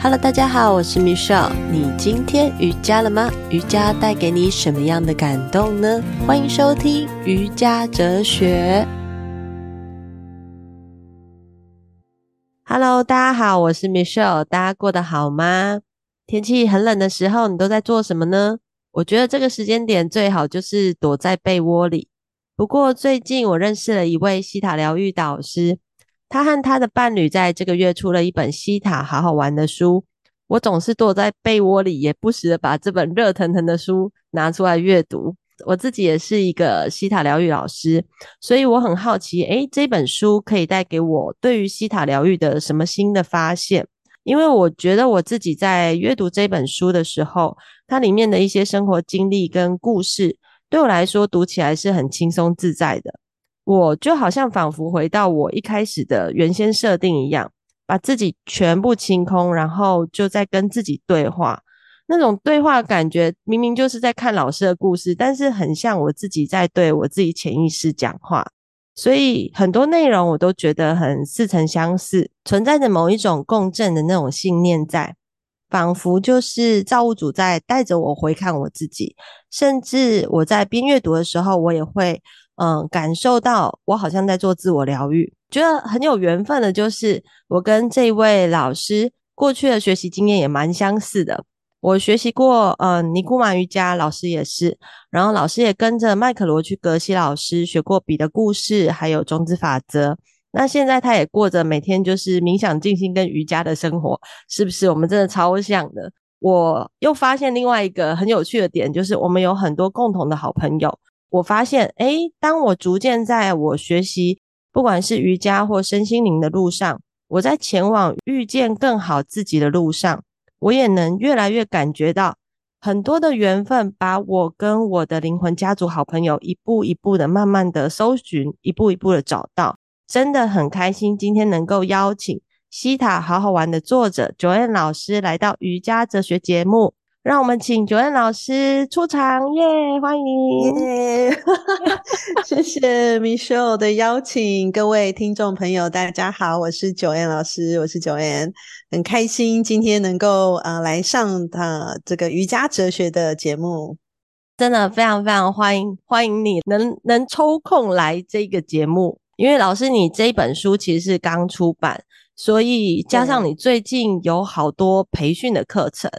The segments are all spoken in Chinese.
Hello，大家好，我是 Michelle。你今天瑜伽了吗？瑜伽带给你什么样的感动呢？欢迎收听瑜伽哲学。Hello，大家好，我是 Michelle。大家过得好吗？天气很冷的时候，你都在做什么呢？我觉得这个时间点最好就是躲在被窝里。不过最近我认识了一位西塔疗愈导师。他和他的伴侣在这个月出了一本西塔好好玩的书，我总是躲在被窝里，也不时的把这本热腾腾的书拿出来阅读。我自己也是一个西塔疗愈老师，所以我很好奇，诶，这本书可以带给我对于西塔疗愈的什么新的发现？因为我觉得我自己在阅读这本书的时候，它里面的一些生活经历跟故事，对我来说读起来是很轻松自在的。我就好像仿佛回到我一开始的原先设定一样，把自己全部清空，然后就在跟自己对话。那种对话感觉明明就是在看老师的故事，但是很像我自己在对我自己潜意识讲话。所以很多内容我都觉得很似曾相识，存在着某一种共振的那种信念在，仿佛就是造物主在带着我回看我自己。甚至我在边阅读的时候，我也会。嗯，感受到我好像在做自我疗愈，觉得很有缘分的，就是我跟这位老师过去的学习经验也蛮相似的。我学习过，嗯，尼古马瑜伽老师也是，然后老师也跟着麦克罗去格西老师学过彼得故事，还有种子法则。那现在他也过着每天就是冥想、静心跟瑜伽的生活，是不是？我们真的超像的。我又发现另外一个很有趣的点，就是我们有很多共同的好朋友。我发现，诶，当我逐渐在我学习，不管是瑜伽或身心灵的路上，我在前往遇见更好自己的路上，我也能越来越感觉到很多的缘分，把我跟我的灵魂家族好朋友一步一步的、慢慢的搜寻，一步一步的找到，真的很开心，今天能够邀请西塔好好玩的作者 Joanne 老师来到瑜伽哲学节目。让我们请 Joanne 老师出场，耶、yeah！欢迎，耶！谢谢 Michelle 的邀请，各位听众朋友，大家好，我是 Joanne 老师，我是 Joanne，很开心今天能够呃来上呃这个瑜伽哲学的节目，真的非常非常欢迎欢迎你能能抽空来这个节目，因为老师你这一本书其实是刚出版，所以加上你最近有好多培训的课程。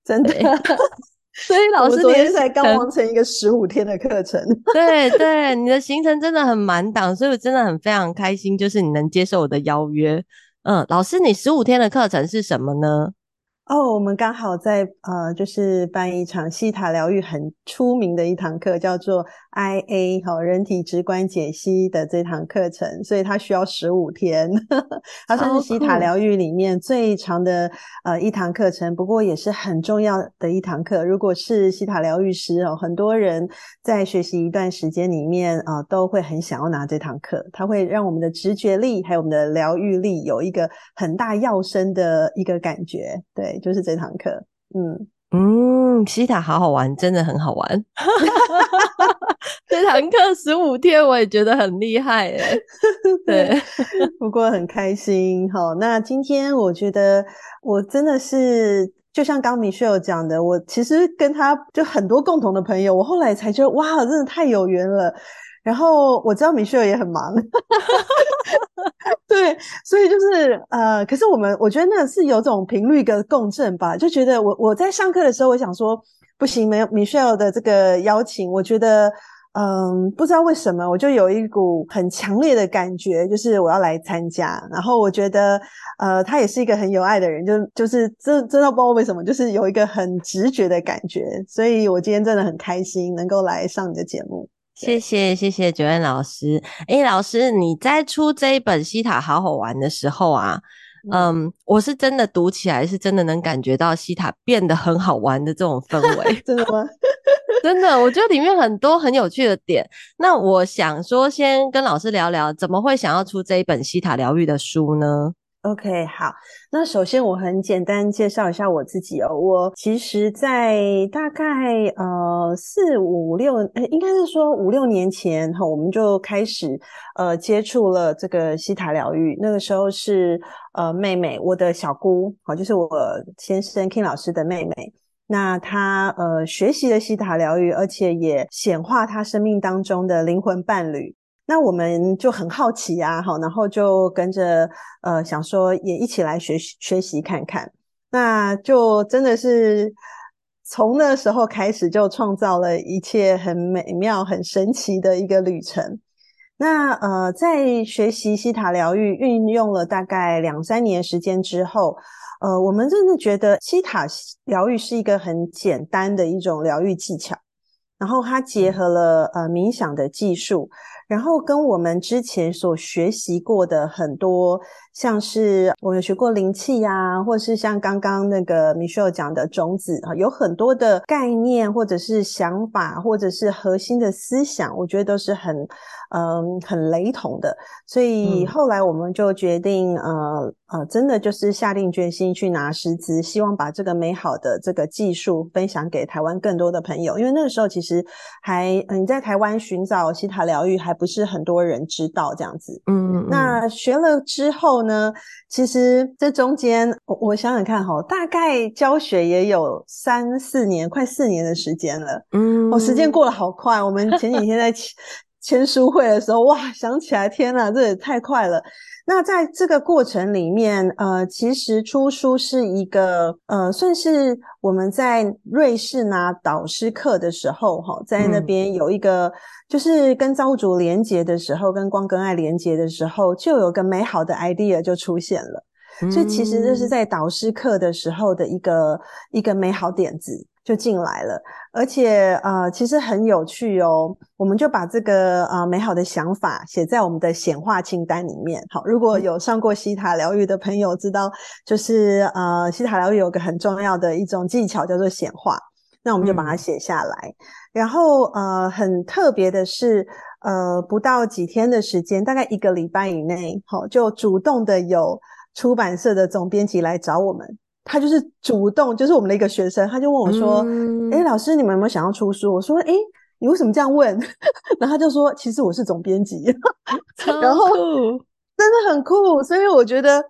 真的，所以老师你昨天才刚完成一个十五天的课程。对对，你的行程真的很满档，所以我真的很非常开心，就是你能接受我的邀约。嗯，老师，你十五天的课程是什么呢？哦，oh, 我们刚好在呃，就是办一场西塔疗愈很出名的一堂课，叫做 IA 好人体直观解析的这堂课程，所以它需要十五天，它算是西塔疗愈里面最长的呃一堂课程，不过也是很重要的一堂课。如果是西塔疗愈师哦，很多人在学习一段时间里面啊、呃，都会很想要拿这堂课，它会让我们的直觉力还有我们的疗愈力有一个很大跃升的一个感觉，对。就是这堂课，嗯嗯，西塔好好玩，真的很好玩。这堂课十五天，我也觉得很厉害诶 对，不过很开心。好，那今天我觉得我真的是，就像刚 Michelle 讲的，我其实跟他就很多共同的朋友，我后来才觉得哇，真的太有缘了。然后我知道 Michelle 也很忙，对，所以就是呃，可是我们我觉得那是有种频率的共振吧，就觉得我我在上课的时候，我想说不行，没有 Michelle 的这个邀请，我觉得嗯，不知道为什么，我就有一股很强烈的感觉，就是我要来参加。然后我觉得呃，他也是一个很有爱的人，就就是真真的不知道为什么，就是有一个很直觉的感觉，所以我今天真的很开心能够来上你的节目。谢谢谢谢 Joanne 老师，诶老师，你在出这一本西塔好好玩的时候啊，嗯，嗯，我是真的读起来是真的能感觉到西塔变得很好玩的这种氛围，真的吗？真的，我觉得里面很多很有趣的点。那我想说，先跟老师聊聊，怎么会想要出这一本西塔疗愈的书呢？OK，好。那首先我很简单介绍一下我自己哦。我其实，在大概呃四五六，诶应该是说五六年前哈，我们就开始呃接触了这个希塔疗愈。那个时候是呃妹妹，我的小姑，好，就是我先生 King 老师的妹妹。那她呃学习了希塔疗愈，而且也显化她生命当中的灵魂伴侣。那我们就很好奇啊，好，然后就跟着呃想说也一起来学习学习看看，那就真的是从那时候开始就创造了一切很美妙、很神奇的一个旅程。那呃在学习西塔疗愈运用了大概两三年时间之后，呃我们真的觉得西塔疗愈是一个很简单的一种疗愈技巧，然后它结合了呃冥想的技术。然后跟我们之前所学习过的很多，像是我有学过灵气呀，或是像刚刚那个 Michelle 讲的种子啊，有很多的概念，或者是想法，或者是核心的思想，我觉得都是很。嗯，很雷同的，所以后来我们就决定，嗯、呃呃，真的就是下定决心去拿师资，希望把这个美好的这个技术分享给台湾更多的朋友。因为那个时候其实还，你在台湾寻找西塔疗愈还不是很多人知道这样子。嗯，嗯，那学了之后呢，其实这中间我我想想看哈，大概教学也有三四年，快四年的时间了。嗯，哦，时间过得好快。我们前几天在。签书会的时候，哇，想起来，天哪，这也太快了。那在这个过程里面，呃，其实出书是一个，呃，算是我们在瑞士拿导师课的时候，哈，在那边有一个，嗯、就是跟造物主连接的时候，跟光跟爱连接的时候，就有个美好的 idea 就出现了。嗯、所以其实这是在导师课的时候的一个一个美好点子。就进来了，而且呃，其实很有趣哦。我们就把这个呃美好的想法写在我们的显化清单里面。好，如果有上过西塔疗愈的朋友知道，就是呃西塔疗愈有个很重要的一种技巧叫做显化，那我们就把它写下来。嗯、然后呃很特别的是，呃不到几天的时间，大概一个礼拜以内，好，就主动的有出版社的总编辑来找我们。他就是主动，就是我们的一个学生，他就问我说：“诶、嗯欸、老师，你们有没有想要出书？”我说：“哎、欸、你为什么这样问？” 然后他就说：“其实我是总编辑。” 然后真的很酷，所以我觉得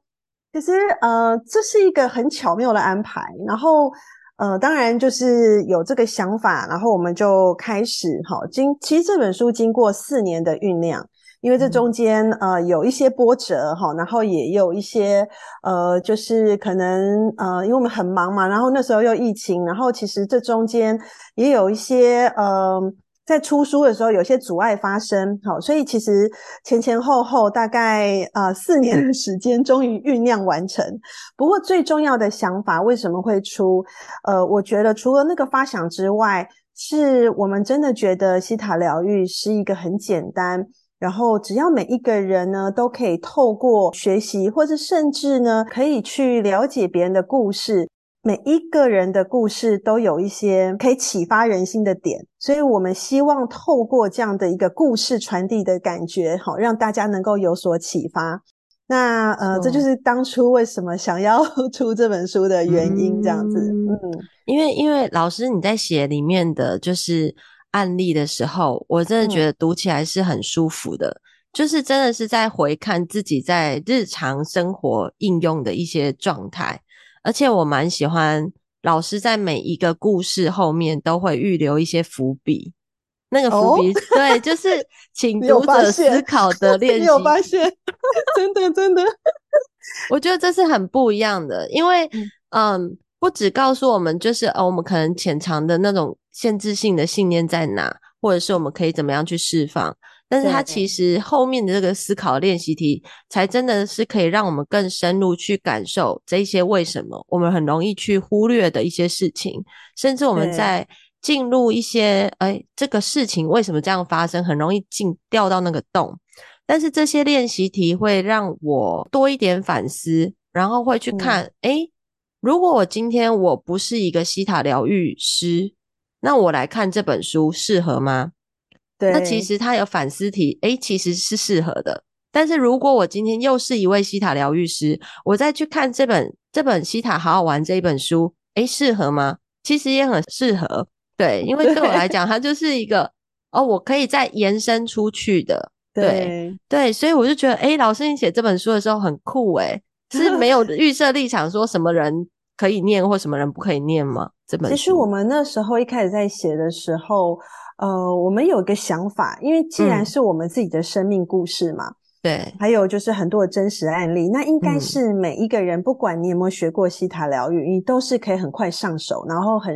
其实呃这是一个很巧妙的安排。然后呃当然就是有这个想法，然后我们就开始哈经，其实这本书经过四年的酝酿。因为这中间呃有一些波折哈，然后也有一些呃，就是可能呃，因为我们很忙嘛，然后那时候又疫情，然后其实这中间也有一些呃，在出书的时候有些阻碍发生，好，所以其实前前后后大概呃四年的时间，终于酝酿完成。不过最重要的想法为什么会出？呃，我觉得除了那个发想之外，是我们真的觉得西塔疗愈是一个很简单。然后，只要每一个人呢，都可以透过学习，或者甚至呢，可以去了解别人的故事。每一个人的故事都有一些可以启发人心的点，所以我们希望透过这样的一个故事传递的感觉，好，让大家能够有所启发。那呃，这就是当初为什么想要 出这本书的原因，这样子。嗯，嗯，因为因为老师你在写里面的就是。案例的时候，我真的觉得读起来是很舒服的，嗯、就是真的是在回看自己在日常生活应用的一些状态，而且我蛮喜欢老师在每一个故事后面都会预留一些伏笔，那个伏笔、哦、对，就是请读者思考的 练习。你有发现？真的真的，我觉得这是很不一样的，因为嗯。嗯不只告诉我们，就是哦，我们可能潜藏的那种限制性的信念在哪，或者是我们可以怎么样去释放。但是它其实后面的这个思考练习题，才真的是可以让我们更深入去感受这些为什么我们很容易去忽略的一些事情，甚至我们在进入一些哎，这个事情为什么这样发生，很容易进掉到那个洞。但是这些练习题会让我多一点反思，然后会去看哎。嗯如果我今天我不是一个西塔疗愈师，那我来看这本书适合吗？对，那其实它有反思题，诶，其实是适合的。但是如果我今天又是一位西塔疗愈师，我再去看这本这本西塔好好玩这一本书，诶，适合吗？其实也很适合，对，因为对我来讲，它就是一个哦，我可以再延伸出去的，对对，对，所以我就觉得，诶，老师你写这本书的时候很酷，诶，是没有 预设立场，说什么人可以念或什么人不可以念吗？这本其实我们那时候一开始在写的时候，呃，我们有一个想法，因为既然是我们自己的生命故事嘛。嗯对，还有就是很多的真实案例，那应该是每一个人，嗯、不管你有没有学过西塔疗愈，你都是可以很快上手，然后很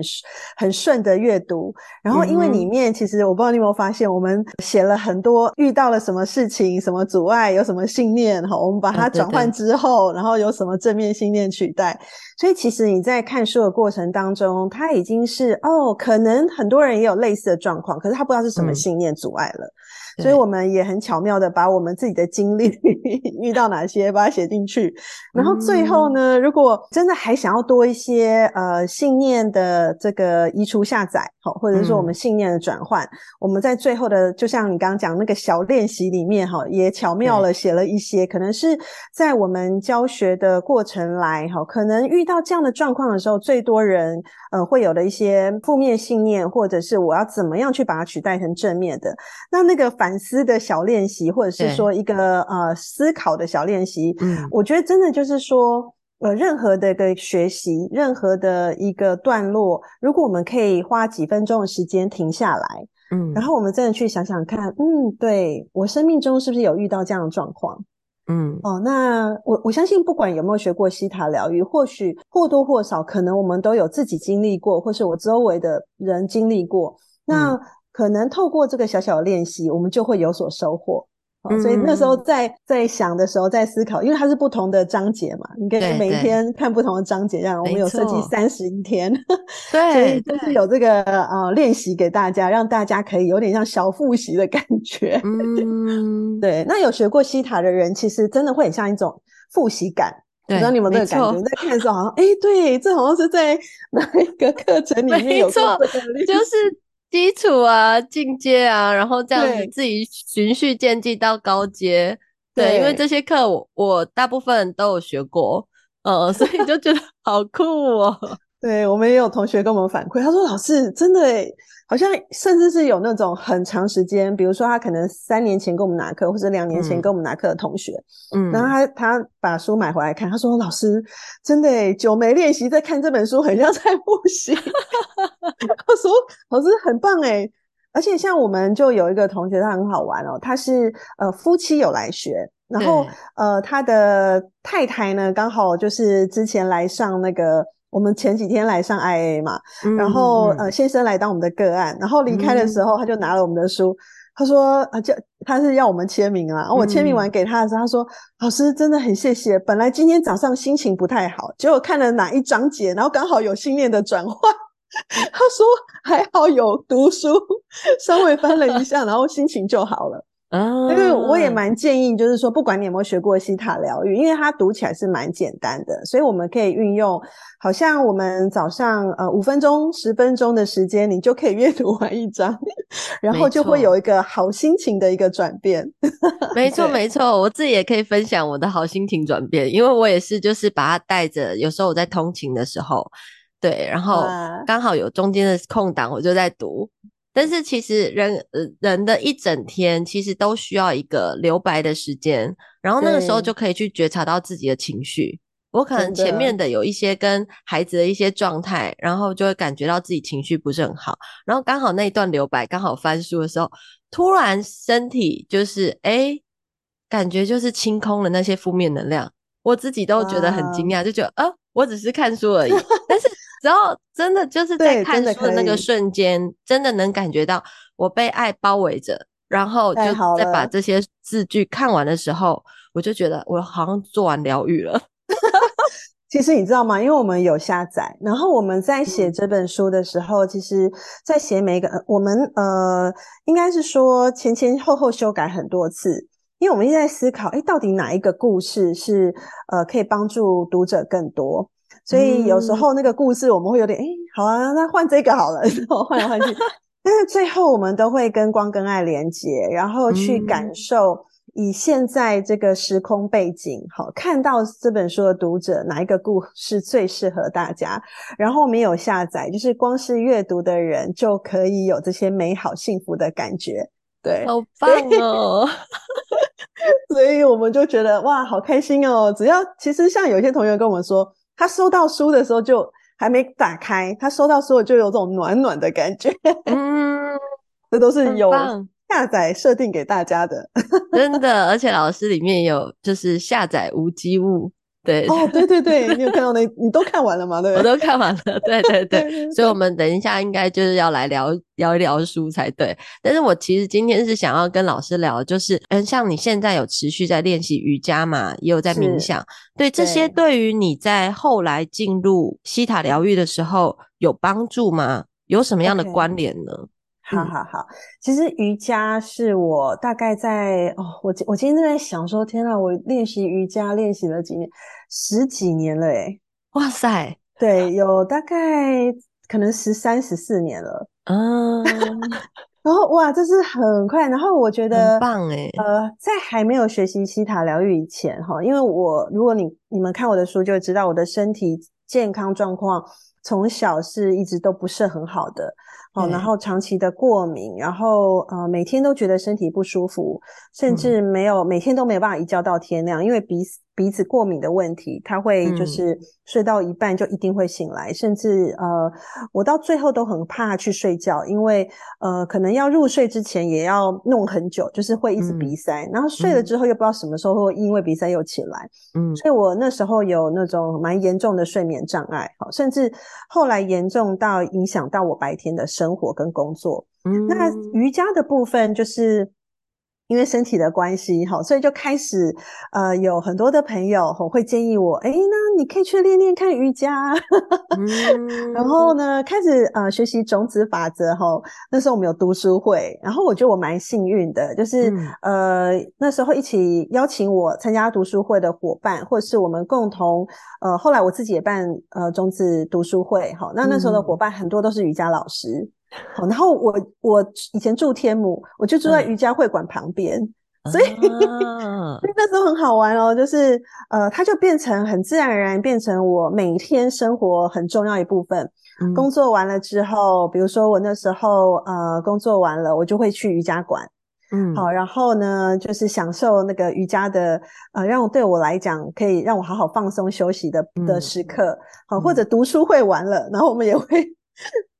很顺的阅读。然后因为里面其实我不知道你有没有发现，我们写了很多遇到了什么事情、什么阻碍、有什么信念，哈，我们把它转换之后，啊、对对，然后有什么正面信念取代。所以其实你在看书的过程当中，它已经是哦，可能很多人也有类似的状况，可是他不知道是什么信念阻碍了。嗯所以我们也很巧妙的把我们自己的经历 遇到哪些，把它写进去。然后最后呢，如果真的还想要多一些呃信念的这个移除下载，好，或者是说我们信念的转换，我们在最后的就像你刚刚讲那个小练习里面哈，也巧妙了写了一些，可能是在我们教学的过程来哈，可能遇到这样的状况的时候，最多人呃会有的一些负面信念，或者是我要怎么样去把它取代成正面的，那那个。反思的小练习，或者是说一个呃思考的小练习，嗯，我觉得真的就是说，呃，任何的一个学习，任何的一个段落，如果我们可以花几分钟的时间停下来，嗯，然后我们真的去想想看，嗯，对，我生命中是不是有遇到这样的状况？嗯，哦，那我我相信，不管有没有学过西塔疗愈，或许或多或少，可能我们都有自己经历过，或是我周围的人经历过，那。嗯可能透过这个小小的练习，我们就会有所收获。嗯、所以那时候在在想的时候，在思考，因为它是不同的章节嘛，你可以每一天看不同的章节，这样我们有设计三十一天，对，所以就是有这个呃练习给大家，让大家可以有点像小复习的感觉。嗯，对。那有学过西塔的人，其实真的会很像一种复习感。不知道你们有没有这个感觉？在看的时候好像，哎，对，这好像是在 哪一个课程里面有过这个就是。基础啊，进阶啊，然后这样子自己循序渐进到高阶。对，对，因为这些课我我大部分都有学过，呃，所以就觉得好酷哦。对，我们也有同学跟我们反馈，他说：“老师，真的诶，好像甚至是有那种很长时间，比如说他可能三年前跟我们拿课，或者两年前跟我们拿课的同学，嗯，然后他他把书买回来看，他说：‘老师，真的诶，久没练习，在看这本书，很像在复习。’他说：‘老师很棒哎，而且像我们就有一个同学，他很好玩哦，他是呃夫妻有来学，然后呃他的太太呢，刚好就是之前来上那个。”我们前几天来上 IA 嘛，嗯、然后、嗯、呃先生来当我们的个案，然后离开的时候他就拿了我们的书，嗯、他说啊叫他是要我们签名啊，然后我签名完给他的时候，他说、嗯、老师真的很谢谢，本来今天早上心情不太好，结果看了哪一章节，然后刚好有信念的转换，他说还好有读书，稍微翻了一下，然后心情就好了。因为我也蛮建议，就是说，不管你有没有学过西塔疗愈，因为它读起来是蛮简单的，所以我们可以运用，好像我们早上呃五分钟、十分钟的时间，你就可以阅读完一章，然后就会有一个好心情的一个转变。没错，没错，我自己也可以分享我的好心情转变，因为我也是就是把它带着，有时候我在通勤的时候，对，然后刚好有中间的空档，我就在读。但是其实人呃人的一整天其实都需要一个留白的时间，然后那个时候就可以去觉察到自己的情绪。我可能前面的有一些跟孩子的一些状态，然后就会感觉到自己情绪不是很好，然后刚好那一段留白，刚好翻书的时候，突然身体就是诶感觉就是清空了那些负面能量，我自己都觉得很惊讶，就觉得啊，我只是看书而已，但是。然后真的就是在看书的那个瞬间，真的，真的能感觉到我被爱包围着，然后就再把这些字句看完的时候，我就觉得我好像做完疗愈了。其实你知道吗？因为我们有下载，然后我们在写这本书的时候，嗯、其实，在写每一个我们呃，应该是说前前后后修改很多次，因为我们一直在思考，哎，到底哪一个故事是呃可以帮助读者更多。所以有时候那个故事我们会有点，诶、欸、好啊，那换这个好了，然后换来换去。但是最后我们都会跟光跟爱连接，然后去感受以现在这个时空背景，好，看到这本书的读者哪一个故事最适合大家，然后没有下载，就是光是阅读的人就可以有这些美好幸福的感觉，对，好棒 哦！所以我们就觉得哇，好开心哦！只要其实像有些同学跟我们说，他收到书的时候就还没打开，他收到书就有种暖暖的感觉，嗯，这都是有。下载设定给大家的，真的，而且老师里面有就是下载无机物，对，哦，对对对，你有看到那，你都看完了吗？对，我都看完了，对对 对，所以，我们等一下应该就是要来聊聊一聊书才对。但是我其实今天是想要跟老师聊，就是嗯，像你现在有持续在练习瑜伽嘛，也有在冥想，对这些，对于你在后来进入西塔疗愈的时候有帮助吗？有什么样的关联呢？Okay. 好好好，其实瑜伽是我大概在哦，我我今天正在想说，天啊，我练习瑜伽练习了几年，十几年了诶，哇塞，对，有大概可能十三十四年了，嗯，然后哇，这是很快，然后我觉得很棒诶，呃，在还没有学习西塔疗愈以前哈，因为我如果你你们看我的书就会知道，我的身体健康状况从小是一直都不是很好的。哦，然后长期的过敏，然后呃每天都觉得身体不舒服，甚至没有、嗯、每天都没有办法一觉到天亮，因为鼻鼻子过敏的问题，他会就是睡到一半就一定会醒来，嗯、甚至呃我到最后都很怕去睡觉，因为呃可能要入睡之前也要弄很久，就是会一直鼻塞，嗯、然后睡了之后又不知道什么时候会因为鼻塞又起来，嗯，所以我那时候有那种蛮严重的睡眠障碍，好，甚至后来严重到影响到我白天的生生活跟工作，嗯，那瑜伽的部分就是因为身体的关系，哈，所以就开始呃有很多的朋友会建议我，哎，那你可以去练练看瑜伽，嗯、然后呢开始呃学习种子法则，哈，那时候我们有读书会，然后我觉得我蛮幸运的，就是、嗯、呃那时候一起邀请我参加读书会的伙伴，或是我们共同呃后来我自己也办呃种子读书会，哈，那那时候的伙伴很多都是瑜伽老师。好，然后我我以前住天母，我就住在瑜伽会馆旁边，嗯、所以、啊、那时候很好玩哦，就是呃，它就变成很自然而然变成我每天生活很重要一部分。嗯、工作完了之后，比如说我那时候呃工作完了，我就会去瑜伽馆，嗯，好，然后呢就是享受那个瑜伽的呃，让对我来讲可以让我好好放松休息的的时刻，好，或者读书会完了，然后我们也会。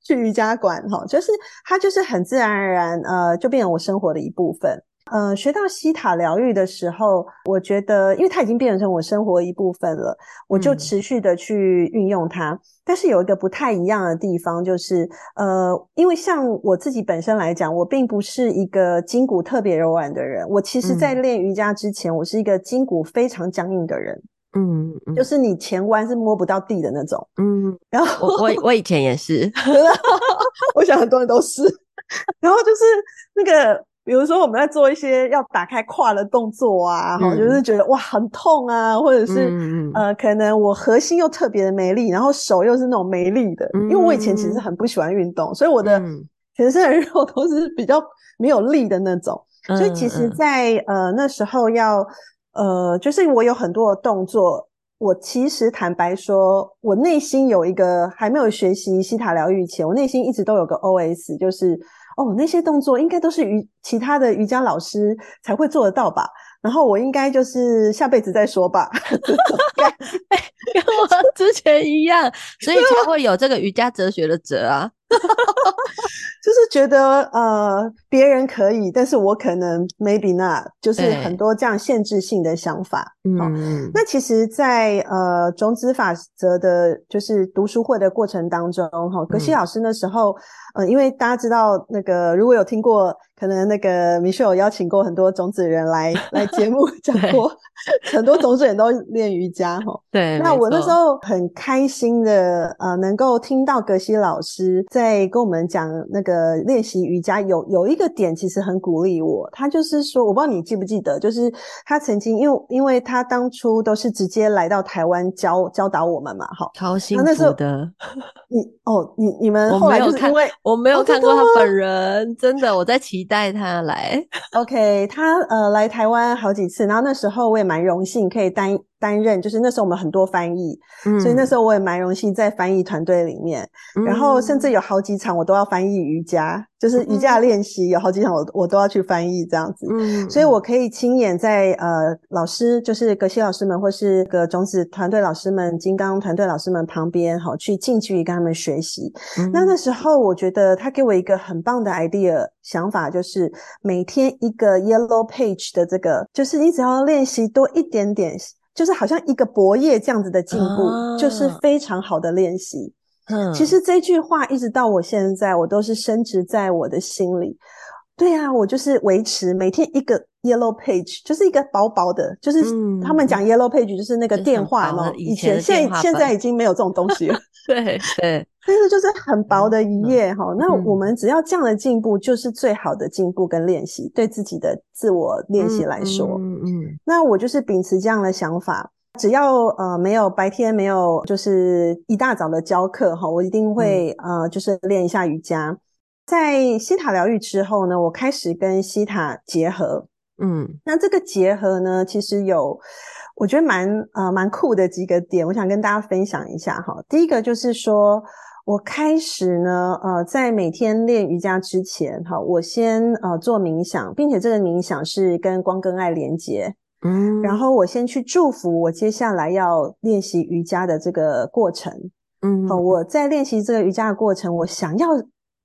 去瑜伽馆，哈，就是它就是很自然而然，呃，就变成我生活的一部分。呃，学到西塔疗愈的时候，我觉得，因为它已经变成我生活一部分了，我就持续的去运用它。嗯。但是有一个不太一样的地方，就是，呃，因为像我自己本身来讲，我并不是一个筋骨特别柔软的人。我其实在练瑜伽之前，我是一个筋骨非常僵硬的人。嗯，嗯，就是你前弯是摸不到地的那种。嗯，然后我我我以前也是，我想很多人都是。然后就是那个，比如说我们在做一些要打开胯的动作啊，哈、嗯，就是觉得哇很痛啊，或者是、嗯、呃，可能我核心又特别的没力，然后手又是那种没力的，嗯、因为我以前其实很不喜欢运动，所以我的全身的肉都是比较没有力的那种。嗯、所以其实在，在呃那时候要。呃，就是我有很多的动作，我其实坦白说，我内心有一个还没有学习西塔疗愈前，我内心一直都有个 OS，就是哦，那些动作应该都是瑜其他的瑜伽老师才会做得到吧，然后我应该就是下辈子再说吧，哈哈哈跟我之前一样，所以才会有这个瑜伽哲学的哲啊。就是觉得呃，别人可以，但是我可能 maybe not，就是很多这样限制性的想法。嗯，那其实在，在呃种子法则的，就是读书会的过程当中，哈，格西老师那时候，嗯、呃，因为大家知道那个，如果有听过，可能那个 Michelle 有邀请过很多种子人来 来节目讲过，很多种子人都练瑜伽，哈。对，那我那时候很开心的，呃，能够听到格西老师在跟我们讲那个练习瑜伽有有一个点其实很鼓励我，他就是说，我不知道你记不记得，就是他曾经因为因为他当初都是直接来到台湾教教导我们嘛，好，超幸福的。你哦，你你们后来就是因为我没有看过他本人，哦、真的，我在期待他来。OK，他呃来台湾好几次，然后那时候我也蛮荣幸可以担担任，就是那时候我们很多翻译，嗯、所以那时候我也蛮荣幸在翻译团队里面，嗯、然后甚至有好几场我都要翻译瑜伽，就是瑜伽练习有好几场我我都要去翻译这样子，嗯，所以我可以亲眼在呃老师就是格西老师们或是个种子团队老师们、金刚团队老师们旁边好去近距离跟他们学习。嗯、那那时候我觉得他给我一个很棒的 idea 想法，就是每天一个 yellow page 的这个，就是你只要练习多一点点。就是好像一个薄业这样子的进步，啊、就是非常好的练习。嗯，其实这句话一直到我现在，我都是深植在我的心里。对啊，我就是维持每天一个 yellow page，就是一个薄薄的，就是他们讲 yellow page 就是那个电话嘛。嗯、以前现在现在已经没有这种东西了。对对。但是就是很薄的一页哈，嗯、那我们只要这样的进步，就是最好的进步跟练习，嗯、对自己的自我练习来说，嗯嗯，嗯那我就是秉持这样的想法，只要呃没有白天没有就是一大早的教课哈，我一定会、嗯、呃就是练一下瑜伽。在西塔疗愈之后呢，我开始跟西塔结合，嗯，那这个结合呢，其实有。我觉得蛮呃蛮酷的几个点，我想跟大家分享一下哈。第一个就是说，我开始呢，呃，在每天练瑜伽之前，哈，我先呃做冥想，并且这个冥想是跟光跟爱连接，嗯，然后我先去祝福我接下来要练习瑜伽的这个过程，嗯，好，我在练习这个瑜伽的过程，我想要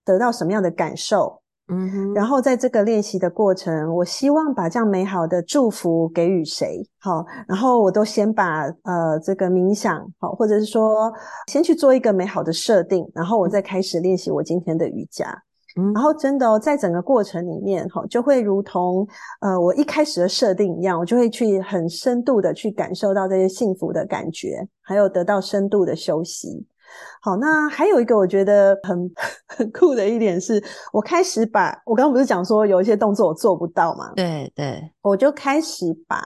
得到什么样的感受？嗯哼，然后在这个练习的过程，我希望把这样美好的祝福给予谁？好，然后我都先把呃这个冥想好，或者是说先去做一个美好的设定，然后我再开始练习我今天的瑜伽。嗯，然后真的哦，在整个过程里面哈，就会如同呃我一开始的设定一样，我就会去很深度的去感受到这些幸福的感觉，还有得到深度的休息。好，那还有一个我觉得很 很酷的一点是，我开始把我刚刚不是讲说有一些动作我做不到嘛？对对，我就开始把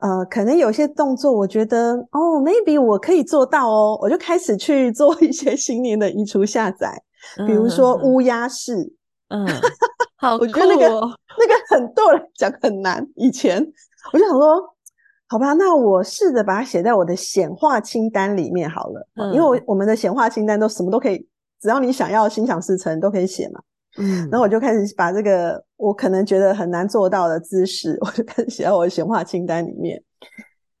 呃，可能有些动作我觉得哦，maybe 我可以做到哦，我就开始去做一些新年的移除下载，比如说乌鸦式，嗯，好我觉得那个那个很多人讲很难，以前我就想说。好吧，那我试着把它写在我的显化清单里面好了，嗯、因为我我们的显化清单都什么都可以，只要你想要心想事成都可以写嘛。嗯，然后我就开始把这个我可能觉得很难做到的姿势，我就开始写在我的显化清单里面。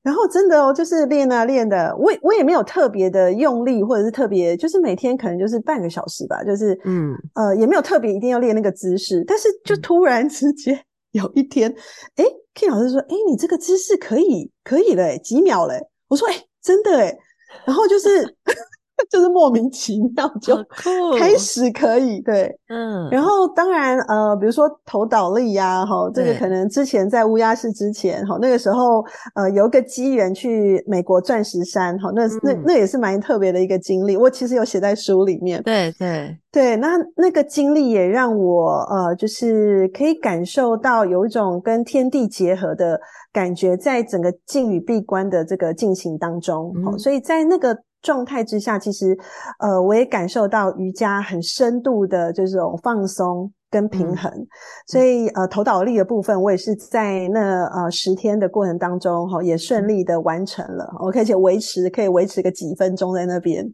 然后真的哦，就是练啊练的，我我也没有特别的用力，或者是特别，就是每天可能就是半个小时吧，就是嗯呃也没有特别一定要练那个姿势，但是就突然之间。有一天，诶 K 老师说：“诶你这个姿势可以，可以了，几秒了。”我说：“诶真的诶。”然后就是。就是莫名其妙就 开始可以对，嗯，然后当然呃，比如说投倒立呀，哈，这个可能之前在乌鸦市之前，哈，那个时候呃有一个机缘去美国钻石山，哈，那那那也是蛮特别的一个经历，我其实有写在书里面，对对。对，那那个经历也让我呃就是可以感受到有一种跟天地结合的感觉，在整个静与闭关的这个进行当中，嗯，所以在那个。状态之下，其实，呃，我也感受到瑜伽很深度的这种放松跟平衡，嗯、所以，呃，头脑力的部分，我也是在那呃十天的过程当中，哈，也顺利的完成了。OK，而且维持可以维持个几分钟在那边。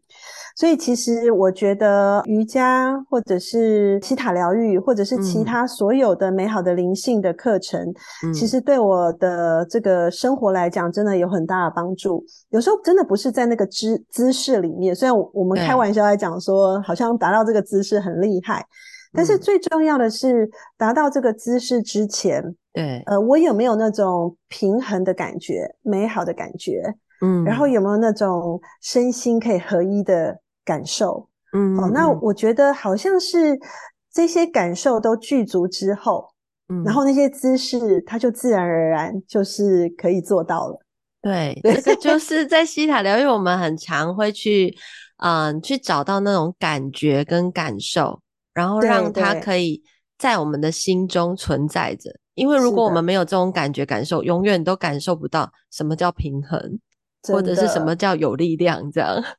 所以其实我觉得瑜伽，或者是西塔疗愈，或者是其他所有的美好的灵性的课程，嗯、其实对我的这个生活来讲，真的有很大的帮助。有时候真的不是在那个姿姿势里面，虽然我们开玩笑来讲说，好像达到这个姿势很厉害，但是最重要的是达到这个姿势之前，对，呃，我有没有那种平衡的感觉，美好的感觉？嗯，然后有没有那种身心可以合一的感受？嗯，哦，那我觉得好像是这些感受都具足之后，嗯，然后那些姿势它就自然而然就是可以做到了。对，这个就 是在西塔疗愈，我们很常会去，嗯，去找到那种感觉跟感受。然后让它可以在我们的心中存在着。因为如果我们没有这种感觉感受，永远都感受不到什么叫平衡，或者是什么叫有力量，这样。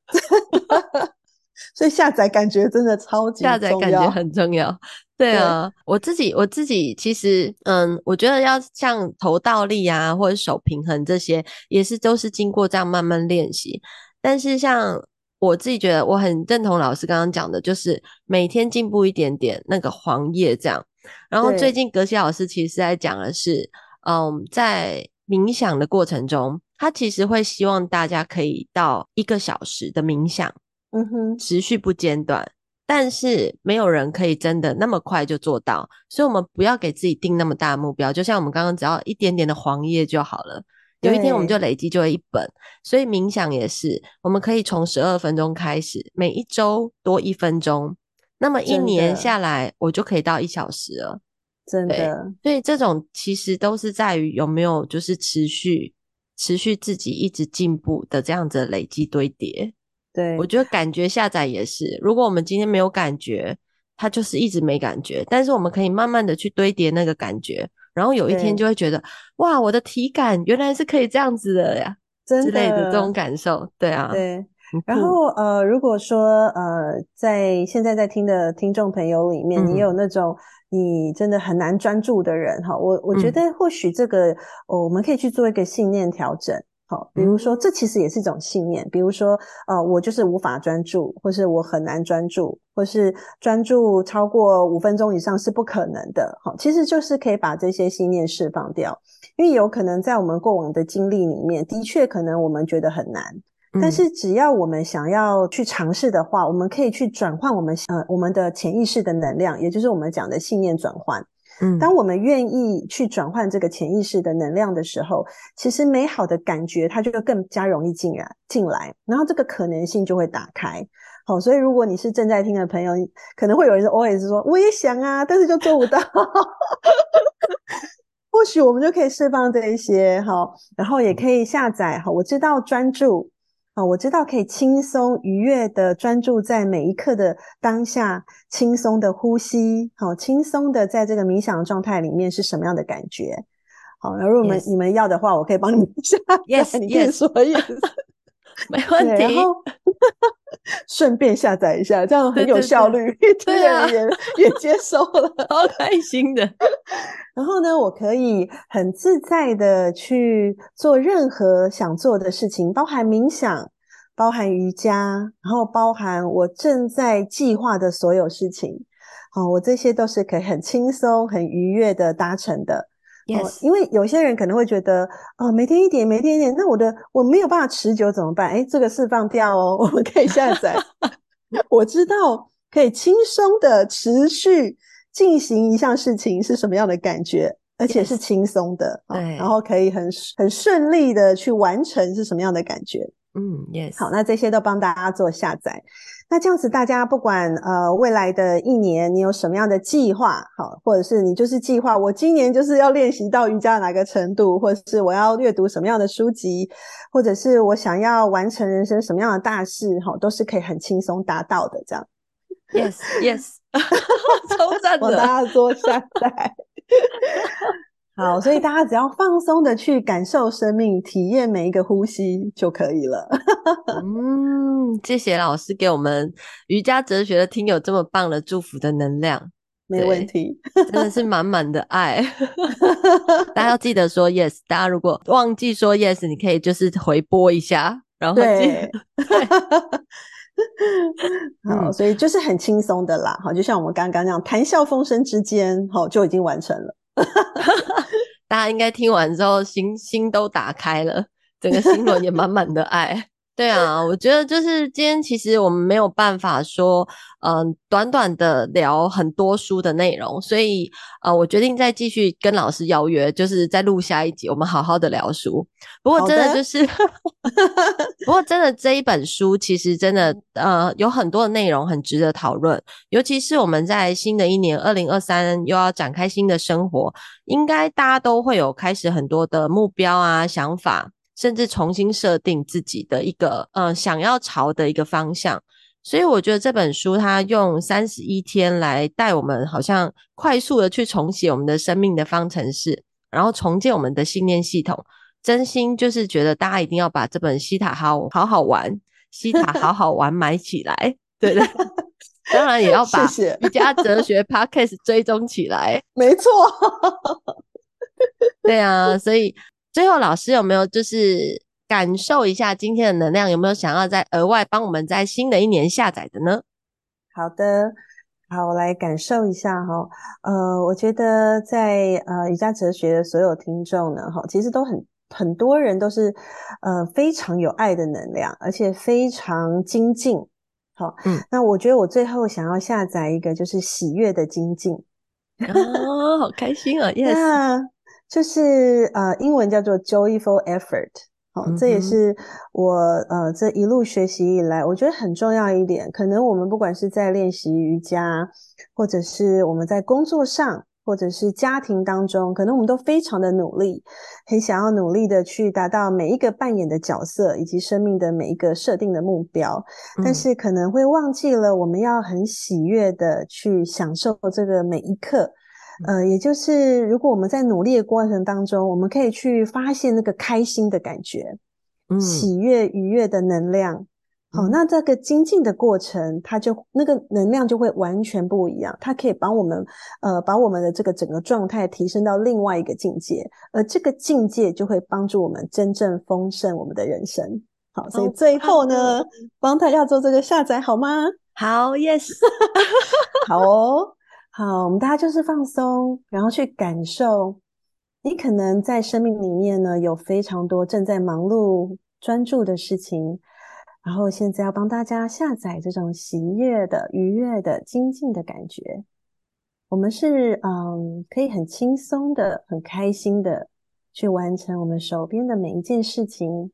所以下载感觉真的超级重要，下载感觉很重要。对啊，对我自己我自己其实，嗯，我觉得要像头倒立啊，或者手平衡这些，也是都是经过这样慢慢练习。但是像我自己觉得，我很认同老师刚刚讲的，就是每天进步一点点，那个黄页这样。然后最近格西老师其实在讲的是，嗯，在冥想的过程中，他其实会希望大家可以到一个小时的冥想。嗯哼，持续不间断，但是没有人可以真的那么快就做到，所以我们不要给自己定那么大的目标。就像我们刚刚只要一点点的黄页就好了，有一天我们就累积就会一本。所以冥想也是，我们可以从十二分钟开始，每一周多一分钟，那么一年下来，我就可以到一小时了。真的，所以这种其实都是在于有没有就是持续持续自己一直进步的这样子的累积堆叠。对，我觉得感觉下载也是。如果我们今天没有感觉，它就是一直没感觉。但是我们可以慢慢的去堆叠那个感觉，然后有一天就会觉得，哇，我的体感原来是可以这样子的呀，真的之类的这种感受。对啊，对。然后呃，如果说呃，在现在在听的听众朋友里面，嗯、你有那种你真的很难专注的人哈，我我觉得或许这个、嗯哦、我们可以去做一个信念调整。好，比如说，这其实也是一种信念。比如说，呃，我就是无法专注，或是我很难专注，或是专注超过五分钟以上是不可能的。好，其实就是可以把这些信念释放掉，因为有可能在我们过往的经历里面，的确可能我们觉得很难，但是只要我们想要去尝试的话，我们可以去转换我们呃我们的潜意识的能量，也就是我们讲的信念转换。嗯，当我们愿意去转换这个潜意识的能量的时候，其实美好的感觉它就会更加容易进来进来，然后这个可能性就会打开。好，所以如果你是正在听的朋友，可能会有人 always 说我也想啊，但是就做不到。或许我们就可以释放这一些，好，然后也可以下载。好，我知道专注。啊，我知道可以轻松愉悦的专注在每一刻的当下，轻松的呼吸，好，轻松的在这个冥想状态里面是什么样的感觉？好，如果你们.你们要的话，我可以帮你们 下。Yes，你可以说 Yes，没问题。然后 顺便下载一下，这样很有效率，对啊，也也接 收了，好开心的。然后呢，我可以很自在的去做任何想做的事情，包含冥想，包含瑜伽，然后包含我正在计划的所有事情。好，我这些都是可以很轻松、很愉悦的达成的。Yes，因为有些人可能会觉得，啊，每天一点，每天一点，那我的我没有办法持久怎么办？诶，这个释放掉哦，我们可以下载。我知道可以轻松的持续。进行一项事情是什么样的感觉，而且是轻松的，对然后可以很很顺利的去完成是什么样的感觉？嗯，yes。好，那这些都帮大家做下载。那这样子，大家不管呃未来的一年你有什么样的计划，好，或者是你就是计划我今年就是要练习到瑜伽哪个程度，或者是我要阅读什么样的书籍，或者是我想要完成人生什么样的大事，哈、哦，都是可以很轻松达到的。这样，yes，yes。超赞的，帮大家做下载。好，所以大家只要放松的去感受生命，体验每一个呼吸就可以了。嗯，谢谢老师给我们瑜伽哲学的听友这么棒的祝福的能量，没问题，真的是满满的爱。大家要记得说 yes，大家如果忘记说 yes，你可以就是回播一下，然后对。好，所以就是很轻松的啦，好，就像我们刚刚那样，谈笑风生之间，好，就已经完成了。大家应该听完之后，心心都打开了，整个心轮也满满的爱。对啊，我觉得就是今天其实我们没有办法说，嗯、呃，短短的聊很多书的内容，所以呃，我决定再继续跟老师邀约，就是再录下一集，我们好好的聊书。不过真的就是，的不过真的这一本书其实真的呃有很多的内容很值得讨论，尤其是我们在新的一年二零二三又要展开新的生活，应该大家都会有开始很多的目标啊想法。甚至重新设定自己的一个，呃，想要朝的一个方向。所以我觉得这本书它用三十一天来带我们，好像快速的去重写我们的生命的方程式，然后重建我们的信念系统。真心就是觉得大家一定要把这本西塔好好好玩，西塔好好玩 买起来，对的。当然也要把瑜伽哲学 Podcast 追踪起来，没错。对啊，所以最后老师有没有就是感受一下今天的能量？有没有想要再额外帮我们在新的一年下载的呢？好的，好，我来感受一下哈。呃，我觉得在呃瑜伽哲学的所有听众呢，哈，其实都很很多人都是呃非常有爱的能量，而且非常精进。好，嗯，那我觉得我最后想要下载一个就是喜悦的精进。哦，好开心啊！Yes，那就是呃，英文叫做 joyful effort。好，这也是我呃这一路学习以来，我觉得很重要一点。可能我们不管是在练习瑜伽，或者是我们在工作上。或者是家庭当中，可能我们都非常的努力，很想要努力的去达到每一个扮演的角色，以及生命的每一个设定的目标，嗯，但是可能会忘记了我们要很喜悦的去享受这个每一刻。嗯，呃，也就是如果我们在努力的过程当中，我们可以去发现那个开心的感觉，嗯，喜悦愉悦的能量。好，那这个精进的过程，它就那个能量就会完全不一样。它可以帮我们，呃，把我们的这个整个状态提升到另外一个境界，而这个境界就会帮助我们真正丰盛我们的人生。好，所以最后呢，哦、帮大家做这个下载好吗？好，Yes，好哦，好，我们大家就是放松，然后去感受。你可能在生命里面呢，有非常多正在忙碌专注的事情。然后现在要帮大家下载这种喜悦的、愉悦的、精进的感觉。我们是嗯，可以很轻松的、很开心的去完成我们手边的每一件事情，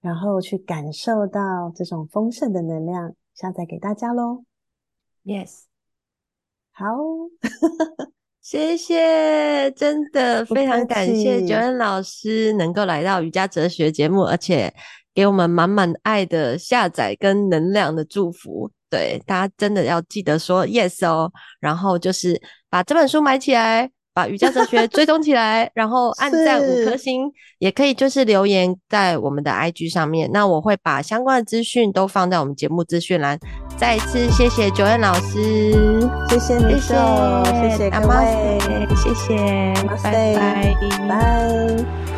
然后去感受到这种丰盛的能量，下载给大家喽。Yes，好，谢谢，真的非常感谢 Joanne 老师能够来到瑜伽哲学节目，而且。给我们满满爱的下载跟能量的祝福，对，大家真的要记得说 yes 哦，然后就是把这本书买起来，把瑜伽哲学追踪起来，然后按赞五颗星，也可以就是留言在我们的 IG 上面，那我会把相关的资讯都放在我们节目资讯栏。再一次谢谢 Joanne 老师，谢谢你，谢谢，谢谢各位，谢谢，拜拜，拜。